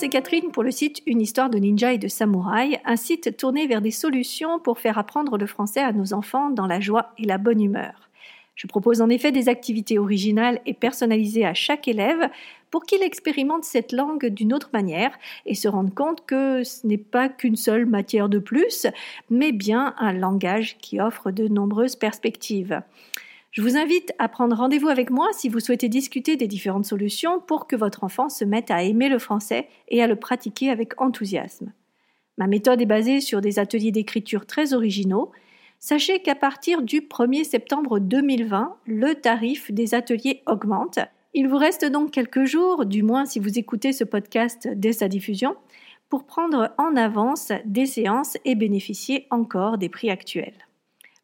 c'est Catherine pour le site Une histoire de ninja et de samouraï, un site tourné vers des solutions pour faire apprendre le français à nos enfants dans la joie et la bonne humeur. Je propose en effet des activités originales et personnalisées à chaque élève pour qu'il expérimente cette langue d'une autre manière et se rende compte que ce n'est pas qu'une seule matière de plus, mais bien un langage qui offre de nombreuses perspectives. Je vous invite à prendre rendez-vous avec moi si vous souhaitez discuter des différentes solutions pour que votre enfant se mette à aimer le français et à le pratiquer avec enthousiasme. Ma méthode est basée sur des ateliers d'écriture très originaux. Sachez qu'à partir du 1er septembre 2020, le tarif des ateliers augmente. Il vous reste donc quelques jours, du moins si vous écoutez ce podcast dès sa diffusion, pour prendre en avance des séances et bénéficier encore des prix actuels.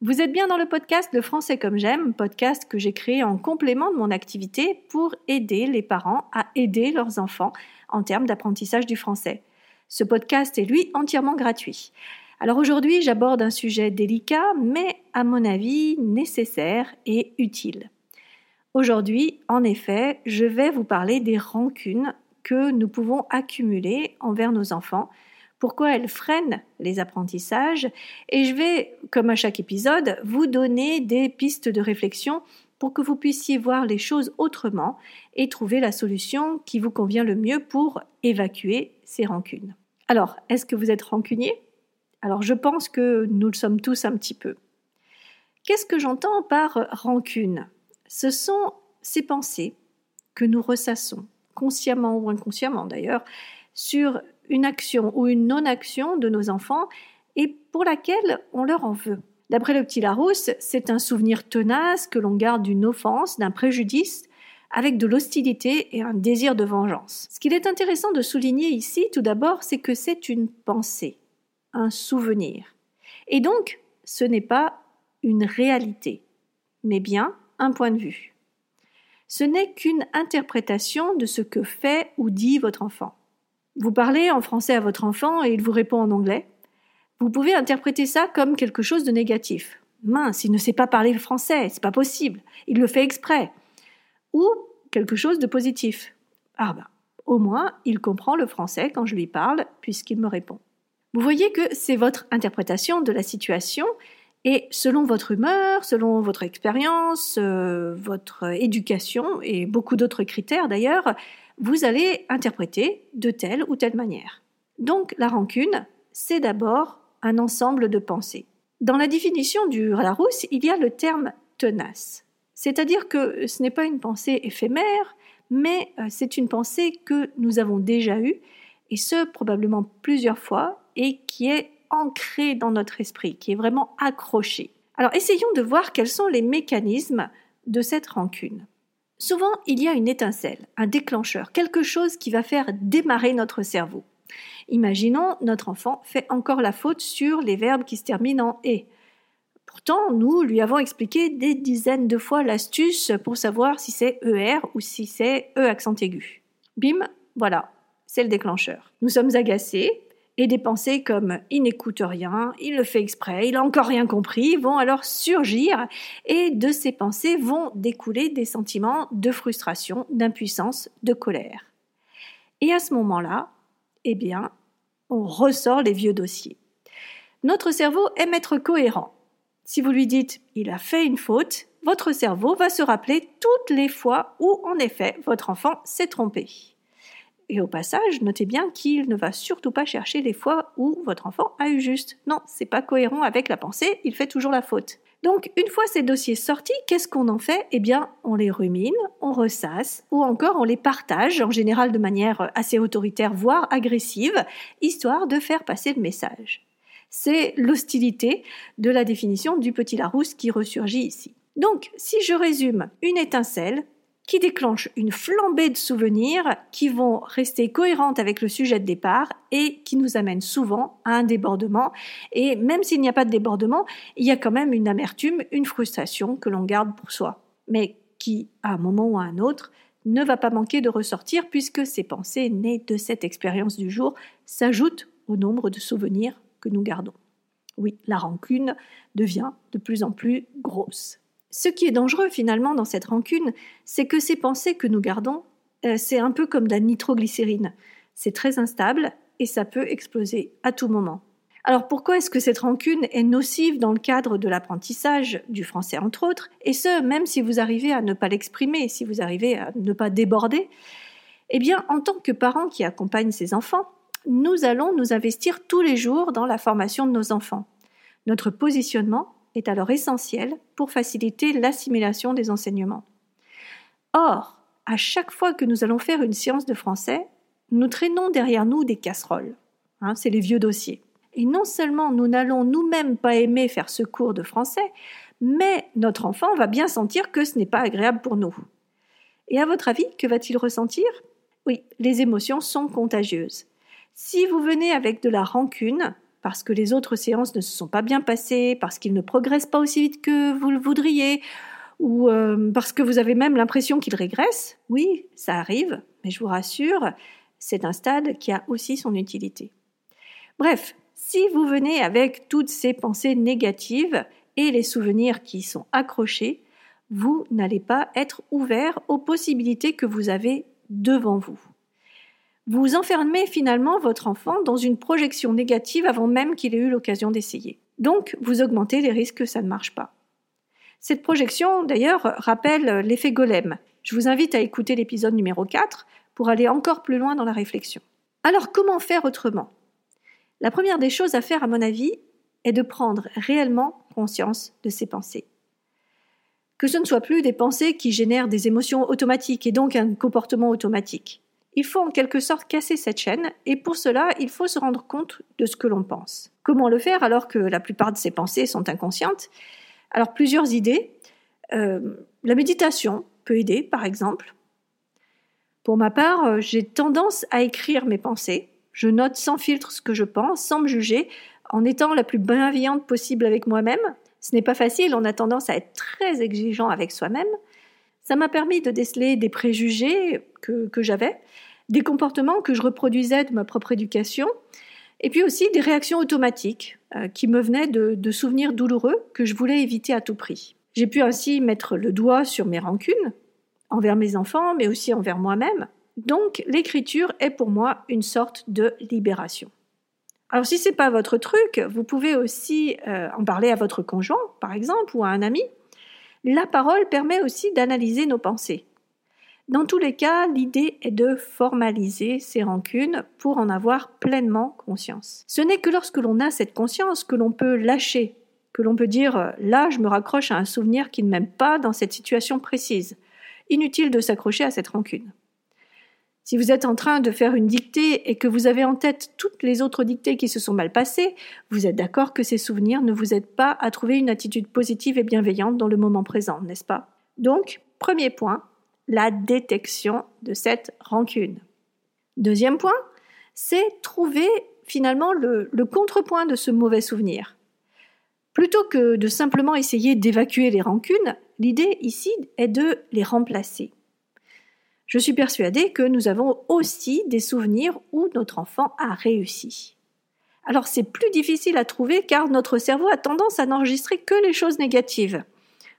Vous êtes bien dans le podcast Le français comme j'aime, podcast que j'ai créé en complément de mon activité pour aider les parents à aider leurs enfants en termes d'apprentissage du français. Ce podcast est lui entièrement gratuit. Alors aujourd'hui, j'aborde un sujet délicat, mais à mon avis nécessaire et utile. Aujourd'hui, en effet, je vais vous parler des rancunes que nous pouvons accumuler envers nos enfants pourquoi elle freine les apprentissages et je vais, comme à chaque épisode, vous donner des pistes de réflexion pour que vous puissiez voir les choses autrement et trouver la solution qui vous convient le mieux pour évacuer ces rancunes. Alors, est-ce que vous êtes rancunier? Alors, je pense que nous le sommes tous un petit peu. Qu'est-ce que j'entends par rancune? Ce sont ces pensées que nous ressassons, consciemment ou inconsciemment d'ailleurs, sur une action ou une non-action de nos enfants et pour laquelle on leur en veut. D'après le petit Larousse, c'est un souvenir tenace que l'on garde d'une offense, d'un préjudice, avec de l'hostilité et un désir de vengeance. Ce qu'il est intéressant de souligner ici, tout d'abord, c'est que c'est une pensée, un souvenir. Et donc, ce n'est pas une réalité, mais bien un point de vue. Ce n'est qu'une interprétation de ce que fait ou dit votre enfant. Vous parlez en français à votre enfant et il vous répond en anglais. Vous pouvez interpréter ça comme quelque chose de négatif. Mince, il ne sait pas parler le français, c'est pas possible. Il le fait exprès. Ou quelque chose de positif. Ah ben, au moins, il comprend le français quand je lui parle puisqu'il me répond. Vous voyez que c'est votre interprétation de la situation et selon votre humeur, selon votre expérience, euh, votre éducation et beaucoup d'autres critères d'ailleurs, vous allez interpréter de telle ou telle manière. Donc la rancune, c'est d'abord un ensemble de pensées. Dans la définition du Larousse, il y a le terme tenace. C'est-à-dire que ce n'est pas une pensée éphémère, mais euh, c'est une pensée que nous avons déjà eue, et ce probablement plusieurs fois, et qui est ancrée dans notre esprit, qui est vraiment accrochée. Alors essayons de voir quels sont les mécanismes de cette rancune. Souvent, il y a une étincelle, un déclencheur, quelque chose qui va faire démarrer notre cerveau. Imaginons, notre enfant fait encore la faute sur les verbes qui se terminent en et. Pourtant, nous lui avons expliqué des dizaines de fois l'astuce pour savoir si c'est ER ou si c'est E accent aigu. Bim, voilà, c'est le déclencheur. Nous sommes agacés, et des pensées comme il n'écoute rien, il le fait exprès, il a encore rien compris vont alors surgir et de ces pensées vont découler des sentiments de frustration, d'impuissance, de colère. Et à ce moment-là, eh bien, on ressort les vieux dossiers. Notre cerveau aime être cohérent. Si vous lui dites il a fait une faute, votre cerveau va se rappeler toutes les fois où en effet votre enfant s'est trompé. Et au passage, notez bien qu'il ne va surtout pas chercher les fois où votre enfant a eu juste. Non, c'est pas cohérent avec la pensée, il fait toujours la faute. Donc, une fois ces dossiers sortis, qu'est-ce qu'on en fait? Eh bien, on les rumine, on ressasse, ou encore on les partage, en général de manière assez autoritaire, voire agressive, histoire de faire passer le message. C'est l'hostilité de la définition du petit Larousse qui ressurgit ici. Donc, si je résume, une étincelle, qui déclenche une flambée de souvenirs qui vont rester cohérentes avec le sujet de départ et qui nous amènent souvent à un débordement. Et même s'il n'y a pas de débordement, il y a quand même une amertume, une frustration que l'on garde pour soi, mais qui, à un moment ou à un autre, ne va pas manquer de ressortir puisque ces pensées nées de cette expérience du jour s'ajoutent au nombre de souvenirs que nous gardons. Oui, la rancune devient de plus en plus grosse. Ce qui est dangereux finalement dans cette rancune, c'est que ces pensées que nous gardons, euh, c'est un peu comme de la nitroglycérine. C'est très instable et ça peut exploser à tout moment. Alors pourquoi est-ce que cette rancune est nocive dans le cadre de l'apprentissage du français entre autres, et ce, même si vous arrivez à ne pas l'exprimer, si vous arrivez à ne pas déborder? Eh bien, en tant que parents qui accompagnent ces enfants, nous allons nous investir tous les jours dans la formation de nos enfants. Notre positionnement est alors essentiel pour faciliter l'assimilation des enseignements. Or, à chaque fois que nous allons faire une séance de français, nous traînons derrière nous des casseroles. Hein, c'est les vieux dossiers. Et non seulement nous n'allons nous-mêmes pas aimer faire ce cours de français, mais notre enfant va bien sentir que ce n'est pas agréable pour nous. Et à votre avis, que va-t-il ressentir? Oui, les émotions sont contagieuses. Si vous venez avec de la rancune, parce que les autres séances ne se sont pas bien passées, parce qu'il ne progresse pas aussi vite que vous le voudriez, ou euh, parce que vous avez même l'impression qu'il régresse, oui, ça arrive, mais je vous rassure, c'est un stade qui a aussi son utilité. Bref, si vous venez avec toutes ces pensées négatives et les souvenirs qui sont accrochés, vous n'allez pas être ouvert aux possibilités que vous avez devant vous. Vous enfermez finalement votre enfant dans une projection négative avant même qu'il ait eu l'occasion d'essayer. Donc, vous augmentez les risques que ça ne marche pas. Cette projection, d'ailleurs, rappelle l'effet golem. Je vous invite à écouter l'épisode numéro 4 pour aller encore plus loin dans la réflexion. Alors, comment faire autrement? La première des choses à faire, à mon avis, est de prendre réellement conscience de ses pensées. Que ce ne soit plus des pensées qui génèrent des émotions automatiques et donc un comportement automatique. Il faut en quelque sorte casser cette chaîne et pour cela, il faut se rendre compte de ce que l'on pense. Comment le faire alors que la plupart de ces pensées sont inconscientes? Alors plusieurs idées. Euh, la méditation peut aider, par exemple. Pour ma part, euh, j'ai tendance à écrire mes pensées je note sans filtre ce que je pense, sans me juger, en étant la plus bienveillante possible avec moi-même. Ce n'est pas facile, on a tendance à être très exigeant avec soi-même. Ça m'a permis de déceler des préjugés que, j'avais, des comportements que je reproduisais de ma propre éducation, et puis aussi des réactions automatiques euh, qui me venaient de, de souvenirs douloureux que je voulais éviter à tout prix. J'ai pu ainsi mettre le doigt sur mes rancunes, envers mes enfants, mais aussi envers moi-même, donc l'écriture est pour moi une sorte de libération. Alors si c'est pas votre truc, vous pouvez aussi euh, en parler à votre conjoint, par exemple, ou à un ami. La parole permet aussi d'analyser nos pensées. Dans tous les cas, l'idée est de formaliser ces rancunes pour en avoir pleinement conscience. Ce n'est que lorsque l'on a cette conscience que l'on peut lâcher, que l'on peut dire là je me raccroche à un souvenir qui ne m'aime pas dans cette situation précise. Inutile de s'accrocher à cette rancune. Si vous êtes en train de faire une dictée et que vous avez en tête toutes les autres dictées qui se sont mal passées, vous êtes d'accord que ces souvenirs ne vous aident pas à trouver une attitude positive et bienveillante dans le moment présent, n'est-ce pas? Donc, premier point, la détection de cette rancune. Deuxième point, c'est trouver finalement le, contrepoint de ce mauvais souvenir. Plutôt que de simplement essayer d'évacuer les rancunes, l'idée ici est de les remplacer je suis persuadée que nous avons aussi des souvenirs où notre enfant a réussi. Alors c'est plus difficile à trouver car notre cerveau a tendance à n'enregistrer que les choses négatives.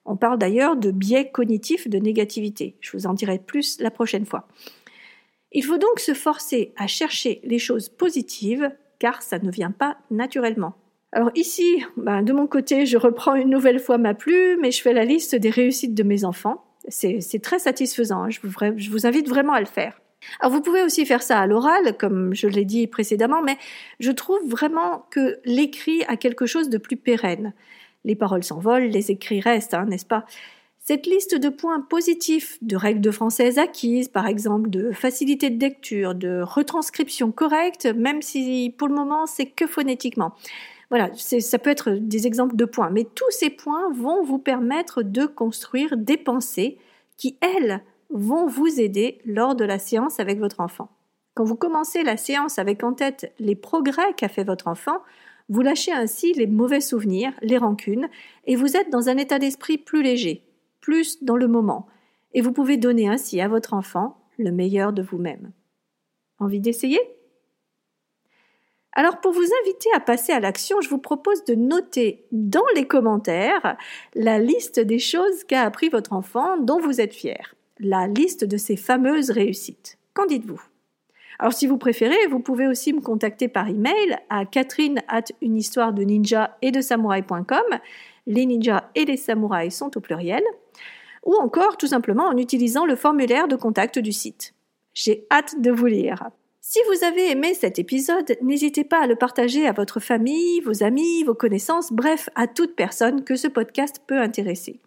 On parle d'ailleurs de biais cognitifs de négativité. Je vous en dirai plus la prochaine fois. Il faut donc se forcer à chercher les choses positives car ça ne vient pas naturellement. Alors ici, ben, de mon côté, je reprends une nouvelle fois ma plume et je fais la liste des réussites de mes enfants. C'est très satisfaisant. Hein. Je, vous, invite vraiment à le faire. Alors vous pouvez aussi faire ça à l'oral, comme je l'ai dit précédemment, mais je trouve vraiment que l'écrit a quelque chose de plus pérenne. Les paroles s'envolent, les écrits restent, hein, n'est-ce pas? Cette liste de points positifs, de règles de française acquises, par exemple, de facilité de lecture, de retranscription correcte, même si pour le moment c'est que phonétiquement, voilà, ça peut être des exemples de points, mais tous ces points vont vous permettre de construire des pensées qui, elles, vont vous aider lors de la séance avec votre enfant. Quand vous commencez la séance avec en tête les progrès qu'a fait votre enfant, vous lâchez ainsi les mauvais souvenirs, les rancunes, et vous êtes dans un état d'esprit plus léger, plus dans le moment, et vous pouvez donner ainsi à votre enfant le meilleur de vous-même. Envie d'essayer? Alors pour vous inviter à passer à l'action, je vous propose de noter dans les commentaires la liste des choses qu'a appris votre enfant dont vous êtes fier, la liste de ses fameuses réussites. Qu'en dites-vous? Alors si vous préférez, vous pouvez aussi me contacter par email à catherine at de ninja et de samouraï.com. Les ninjas et les samouraïs sont au pluriel. Ou encore tout simplement en utilisant le formulaire de contact du site. J'ai hâte de vous lire. Si vous avez aimé cet épisode, n'hésitez pas à le partager à votre famille, vos amis, vos connaissances, bref, à toute personne que ce podcast peut intéresser.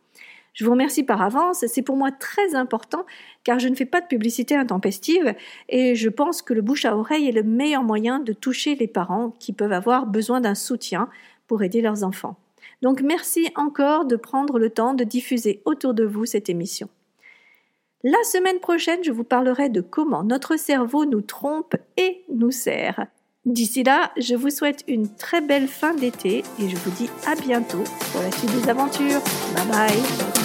Je vous remercie par avance, c'est pour moi très important car je ne fais pas de publicité intempestive et je pense que le bouche à oreille est le meilleur moyen de toucher les parents qui peuvent avoir besoin d'un soutien pour aider leurs enfants. Donc merci encore de prendre le temps de diffuser autour de vous cette émission. La semaine prochaine, je vous parlerai de comment notre cerveau nous trompe et nous sert. D'ici là, je vous souhaite une très belle fin d'été et je vous dis à bientôt pour la suite des aventures. Bye bye